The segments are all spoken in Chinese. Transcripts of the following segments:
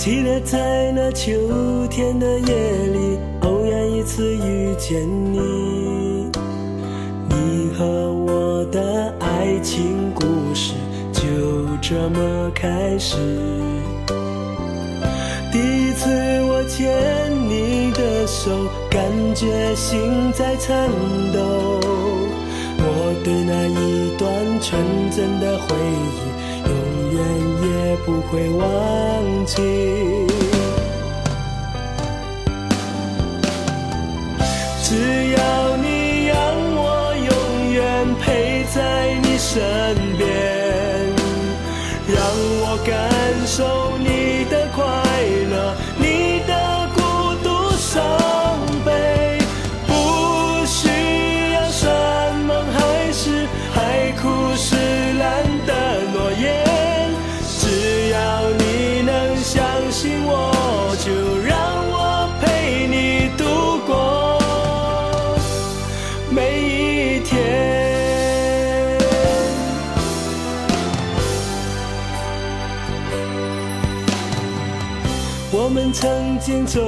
记得在那秋天的夜里，偶然一次遇见你，你和我的爱情故事就这么开始。第一次我牵你的手，感觉心在颤抖。我对那一段纯真的回忆，远也不会忘记。只要你让我永远陪在你身边，让我感受你我们曾经走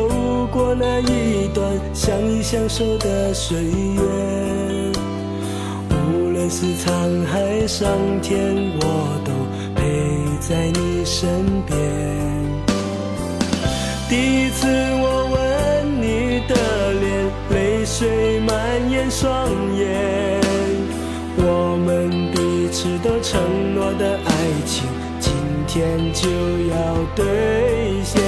过那一段相依相守的岁月，无论是沧海桑田，我都陪在你身边。第一次我吻你的脸，泪水蔓延双眼，我们彼此都承诺的爱情，天就要兑现。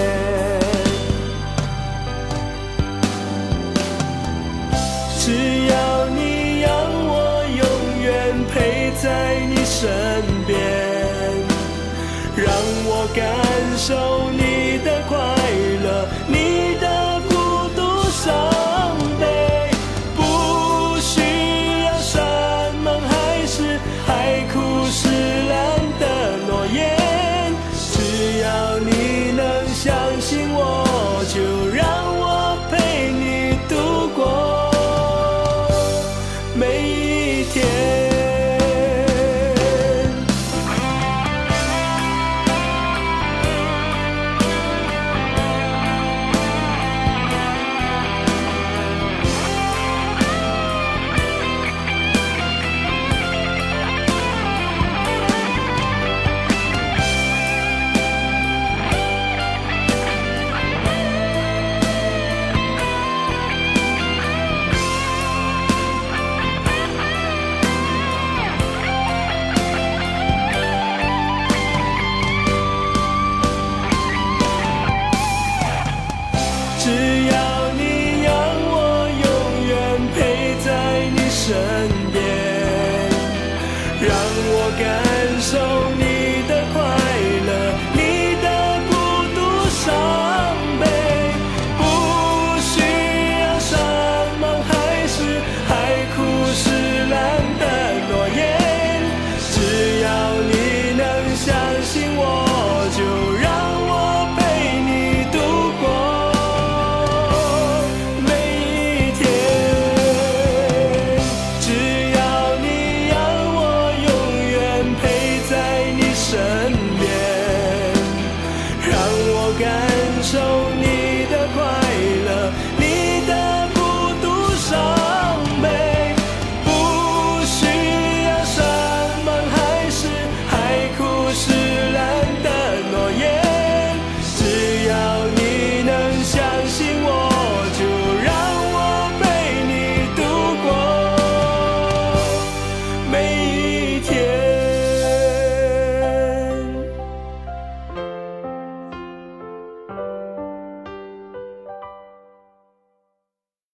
只要你让我永远陪在你身边，让我感受你的快乐，你的感受。